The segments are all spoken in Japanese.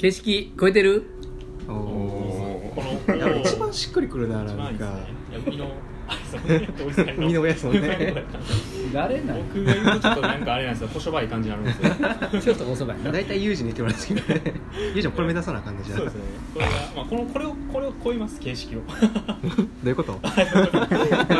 景色超えてる？おこおのいや一番しっくりくるななんか。海のあそうね。遠い世界海の親ですもんね。誰なん？僕が言うとちょっとなんかあれなんですよ。こしょばい感じになるんですよちょっと遅ばい。な大体ユージに言ってもらうんですけどね。ユージもこれ目指さなあかんねじゃあ。そうですね。これが、まあ、このこれをこれを超えます形式を。どういうこと？ま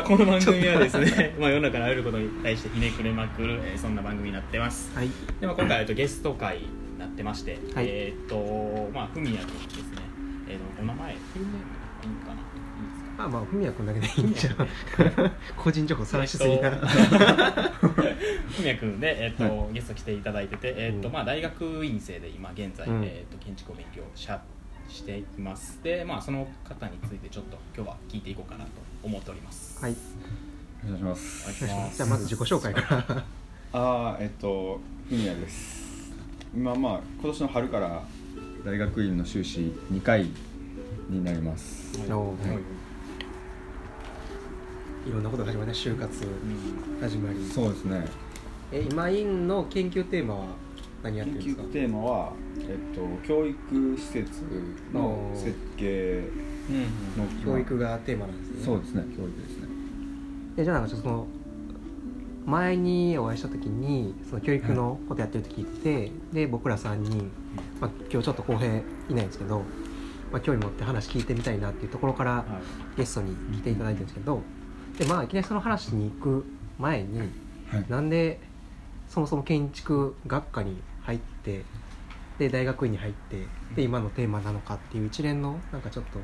あこの番組はですね、まあ、世の中のあらゆることに対してひねくれまくる、えーそんな番組になってます。はい。で、まあ、今回、えっと、ゲスト会になってまして、はい。えーっとまあふみや君ですね、えー、お名前フルネームいいかな？いいですか？まあまあ文也君だけでいいんじゃん。個人情報晒しすぎな、えっとふみや君で、えっとゲスト来ていただいてて、えっとうん。まあ、大学院生で今現在、うん。えっと建築を勉強しゃしています。で、まあ、その方についてちょっと今日は聞いていこうかなと思っております。はい。お願いします。じゃあまず自己紹介から。あーえっとふみやです今まあ今年の春から大学院の修士2回になります。はい。いいろんなことが始まりね就活始まり。そうですね。え今院の研究テーマは何やっ研てるんですか？究テーマは、えっと、教育施設の設計の教育がテーマなんですね。そうですね教育ですね。えじゃあなんかちょっとその前にお会いした時にその教育のことやってるって聞いてて、で僕ら3人、まあ、今日ちょっと公平いないんですけど、まあ、興味持って話聞いてみたいなっていうところからはい。ゲストに来ていただいてるんですけどでまあいきなりその話に行く前にはい。なんでそもそも建築学科に入ってで大学院に入ってで今のテーマなのかっていう一連のなんかちょっと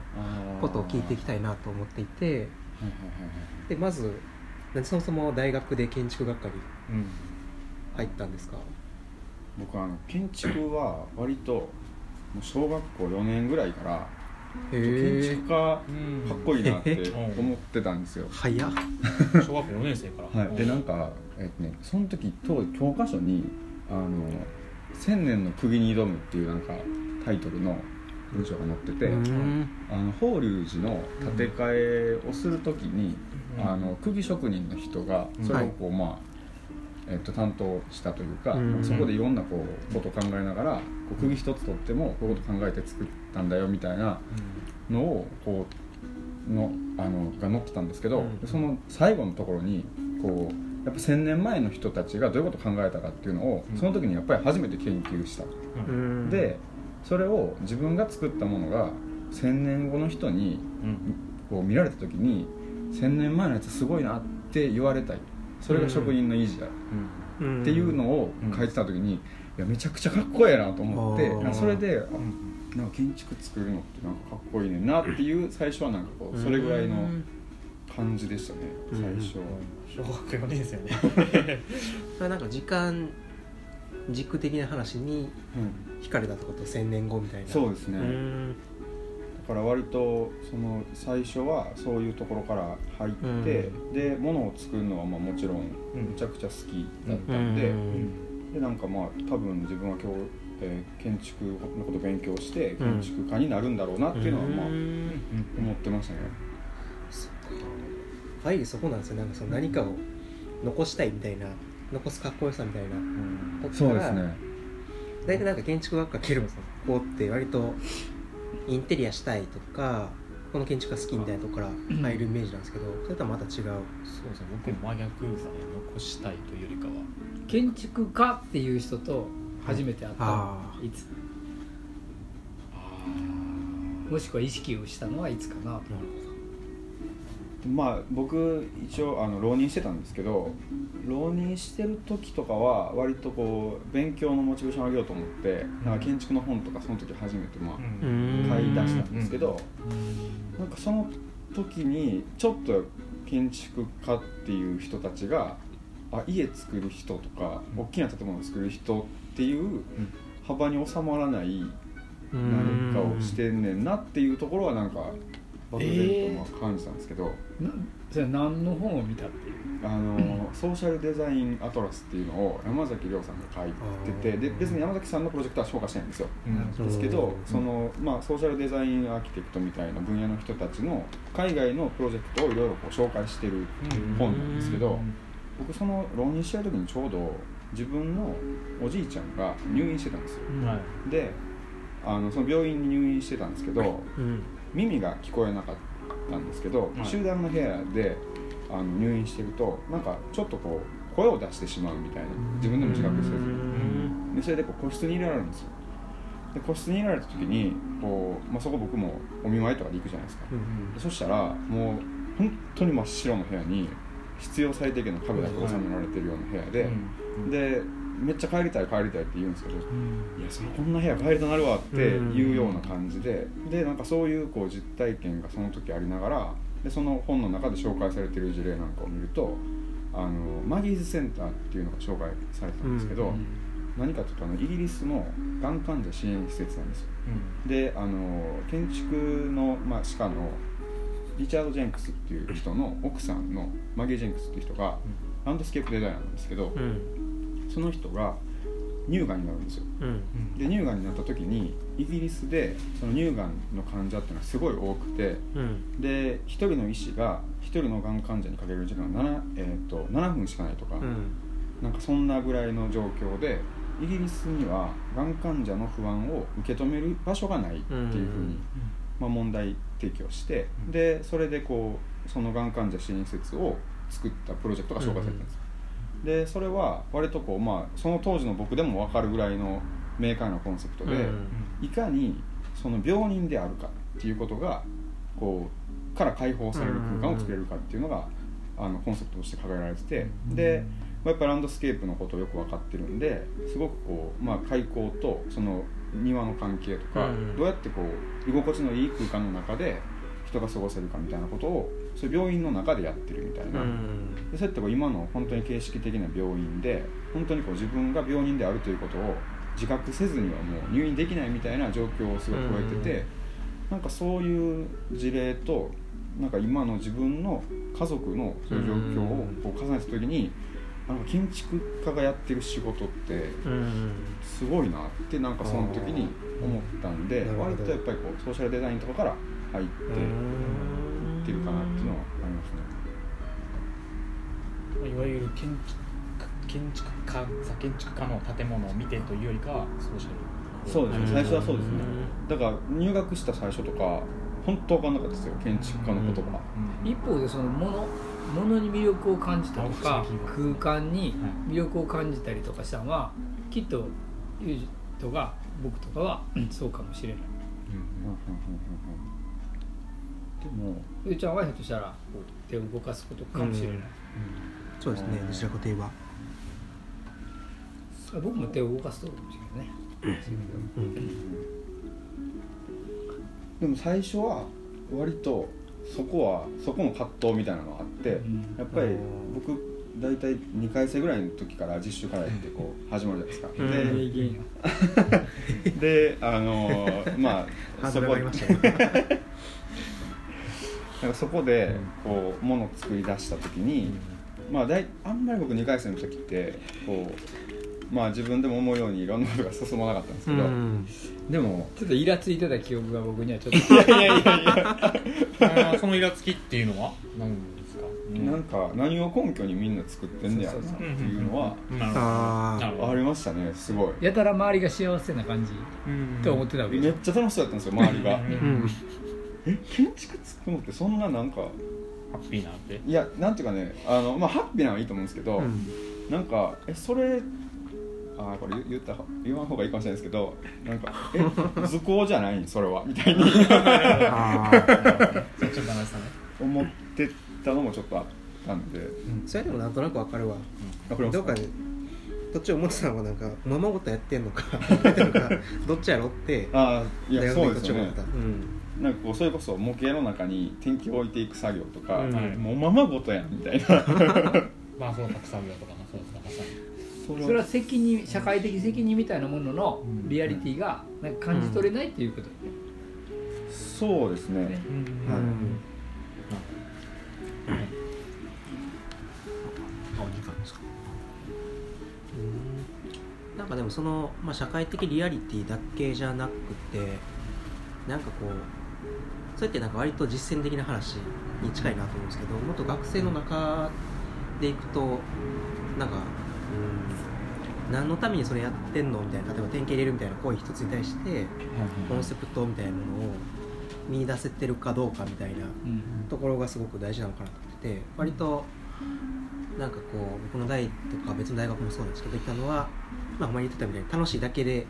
ことを聞いていきたいなと思っていてでまずそもそも大学で建築学科にうん。入ったんですか？僕あの建築は割ともう小学校4年ぐらいから建築家かうんっこいいなってうん思ってたんですよ、早っ。小学校4年生から？はい、でなんか、えっとね、その時当時教科書に「あの千年の釘に挑む」っていうなんかタイトルの文章が載ってて、うん。あの法隆寺の建て替えをする時に、うんあの釘職人の人がそれをこう、まあえっと、担当したというか、うん。そこでいろんなこうことを考えながらこう釘一つ取ってもこういうこと考えて作ったんだよみたいなのをこうのあのが載ってたんですけど、うん。その最後のところにこうやっぱ1,000年前の人たちがどういうことを考えたかっていうのを、うん。その時にやっぱり初めて研究した、うん。うんでそれを自分が作ったものが1,000年後の人にうん。こう見られた時に1,000年前のやつすごいなって言われたい。それが職人の意地だ。うん。っていうのを書いてた時に、いやめちゃくちゃかっこええなと思ってそれでなんか建築作るのってなんかかっこいいねんなっていう最初はなんかこうそれぐらいの感じでしたねうん。最初は、小学校4年生ね。それはなんか時間軸的な話にうん。惹かれたってこと？千年後みたいな。そうですね、から割とその最初はそういうところから入って、で物を作るのはまあもちろんうん。めちゃくちゃ好きだったんで,、うん。でなんかまあ多分自分は今日、えー建築のことを勉強してうん。建築家になるんだろうなっていうのはまあうん。思ってましたね、はいそこなんですよ。なんかその何かを残したいみたいな残すかっこよさみたいな。ここからそうですね。大体なんか建築学科蹴るもさここって割とインテリアしたいとかこの建築が好きみたいなとこから入るイメージなんですけどそれとはまた違う。そうですね。僕も真逆ですね。残したいというよりかは。建築家っていう人と初めて会ったのあはいつ？もしくは意識をしたのはいつかなまあ僕一応あの浪人してたんですけど浪人してる時とかは割とこう勉強のモチベーションを上げようと思ってなんか建築の本とかその時初めてまあん。買い出したんですけどなんかその時にちょっと建築家っていう人たちがあ家作る人とか大きな建物を作る人っていう幅に収まらない何かをしてんねんなっていうところはなんか漠然とまあ感じたんですけど、なそれは何の本を見たっていう？あのソーシャルデザインアトラスっていうのを山崎亮さんが書いててで別に山崎さんのプロジェクトは紹介してないんですよ。うん。ですけどうん。その、まあ、ソーシャルデザインアーキテクトみたいな分野の人たちの海外のプロジェクトをいろいろ紹介してる本なんですけど僕その浪人してる時にちょうど自分のおじいちゃんが入院してたんですよ。はい。であのその病院に入院してたんですけどうん。耳が聞こえなかったんですけど、はい。集団の部屋であの入院してるとなんかちょっとこう声を出してしまうみたいな自分でも自覚せずでそれでこう個室に入れられるんですよ。で個室に入れられた時にこう、まあ、そこ僕もお見舞いとかで行くじゃないですか。うんでそしたらもう本当に真っ白の部屋に必要最低限の家具だけ収められてるような部屋で、でめっちゃ帰りたい帰りたいって言うんですけど、いやそのこんな部屋帰りたなるわっていうような感じで、でなんかそういうこう実体験がその時ありながらでその本の中で紹介されてる事例なんかを見るとあのマギーズセンターっていうのが紹介されてたんですけど、何かというとあのイギリスのがん患者支援施設なんですよ。であの建築の、まあ、歯科のリチャード・ジェンクスっていう人の奥さんのマギー・ジェンクスっていう人がランドスケープデザイナーなんですけど、うんその人が乳がんになるんですよ。うん。で乳がんになった時にイギリスでその乳がんの患者っていうのはすごい多くてうん。で1人の医師が1人のがん患者にかける時間が 7,、えー、と7分しかないとか、うん。なんかそんなぐらいの状況でイギリスにはがん患者の不安を受け止める場所がないっていうふうに、まあ、問題提起をして、うん。でそれでこうそのがん患者支援施設を作ったプロジェクトが紹介されてるんです、でそれは割とこう、まあ、その当時の僕でも分かるぐらいの明快なコンセプトで、うん。いかにその病人であるかっていうことがこうから解放される空間を作れるかっていうのが、あのコンセプトとして掲げられてて、で、まあ、やっぱランドスケープのことをよく分かってるんですごくこう、まあ、開口とその庭の関係とか、うん。どうやってこう居心地のいい空間の中で人が過ごせるかみたいなことをそういう病院の中でやってるみたいな、うん。でそうやってこう今の本当に形式的な病院で本当にこう自分が病人であるということを自覚せずにはもう入院できないみたいな状況をすごく超えてて、なんかそういう事例となんか今の自分の家族のそういう状況をこう重ねた時に、なんか建築家がやってる仕事ってうん。すごいなってなんかその時に思ったんで割とやっぱりこうソーシャルデザインとかから入っていってるかなっていうのはありますね。いわゆる建築建築家さ建築家の建物を見てというよりかはソーシャルそうですね。最初はそうですね。うん。だから入学した最初とか本当分かんなかったですよ建築家の言葉、うん。一方でそのものものに魅力を感じたとか空間に魅力を感じたりとかしたのはきっとユージとか僕とかはうん。そうかもしれない。でもゆうちゃんはひょっとしたらこう手を動かすことかもしれない、そうですねどちらかといえば。僕も手を動かすとかもしれないねうんでも最初は割とそこはそこの葛藤みたいなのがあって、ん。やっぱりうん。僕大体2回生ぐらいの時から実習からやってこう始まるじゃないですか、でであのーま ハあードル上がりましたねなんかそこでこう物を作り出した時に、まあだいあんまり僕2回生の時ってこうまあ自分でも思うようにいろんなことが進まなかったんですけど、うん。でもちょっとイラついてた記憶が僕にはちょっと。いやいやいやいや。そのイラつきっていうのは？何ですか、なんか何を根拠にみんな作ってんねやろなっていうのはありましたねすごい。やたら周りが幸せな感じうんと思ってたわけめっちゃ楽しそうだったんですよ周りが。うんうんえ建築作るのってそんななんかハッピーなって？いやなんていうかねあの、まあ、ハッピーなのはいいと思うんですけど、うん。なんかえそれあーこれ言言った方言わん方がいいかもしれないですけどなんかえ図工じゃない？んそれは？みたいに。思ってたのもちょっとあったんで。それでもなんとなくわかるわ。わかります。どっかでどっちを思ってたのがなんかままごとやってんのか やってんのかどっちやろってああいやそうですよね。でどっちを思ってた。うんなんかこうそれこそ模型の中に天気を置いていく作業とか、うん。もうままごとやんみたいな。まあその格作業とかもそうですかまさに。それは責任社会的責任みたいなもののうん。リアリティがなんか感じ取れないっていうこと、そうですね。ねはい。あ時間ですか。うん。なんかでもその、まあ、社会的リアリティだけじゃなくてなんかこうそれってなんか割と実践的な話に近いなと思うんですけどもっと学生の中でいくとなんか、うん、何のためにそれやってんのみたいな例えば典型入れるみたいな行為一つに対してコンセプトみたいなものを見出せてるかどうかみたいなうんところがすごく大事なのかなと思ってて割となんかこう僕の代とか別の大学もそうなんですけどできたのは、まあ、ほんまに言ってたみたいに楽しいだけで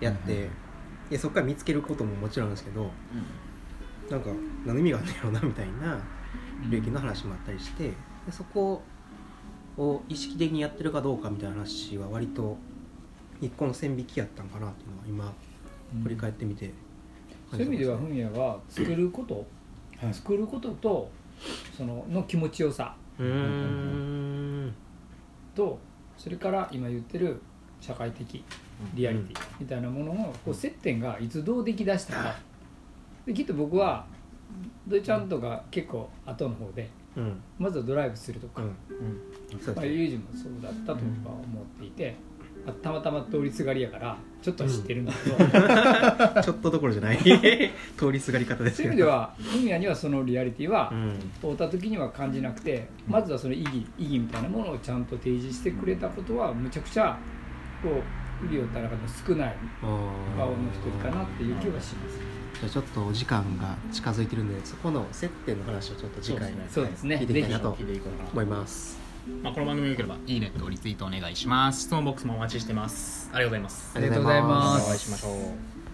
やって、でそこから見つけることももちろんですけどなんか何の意味があるんだろうなみたいな領域の話もあったりしてでそこを意識的にやってるかどうかみたいな話は割と一個の線引きやったんかなっていうのは今振り返ってみてそういう意味ではフミヤが作ること、はい。作ることとそのの気持ちよさ。とそれから今言ってる社会的リアリティみたいなもののこう接点がいつどうできだしたかできっと僕は土井ちゃんとか結構後の方でうん。まずはドライブするとか、うん。まあ、ユージもそうだったと僕は思っていて、まあたまたま通りすがりやからちょっとは知ってるんだけど、ちょっとどころじゃない。通りすがり方ですそういう意味ではフミヤにはそのリアリティはうん。会った時には感じなくてまずはその意義意義みたいなものをちゃんと提示してくれたことはむちゃくちゃこうウリオタの中でも少ない顔の一人かなっていう気はしますじゃあちょっとお時間が近づいてるんでそこの接点の話をちょっと次回そうですね。聞いていきたいなと思います。まあ、この番組よければいいねとリツイートお願いします。質問ボックスもお待ちしてます。ありがとうございます。ありがとうございます。お会いしましょう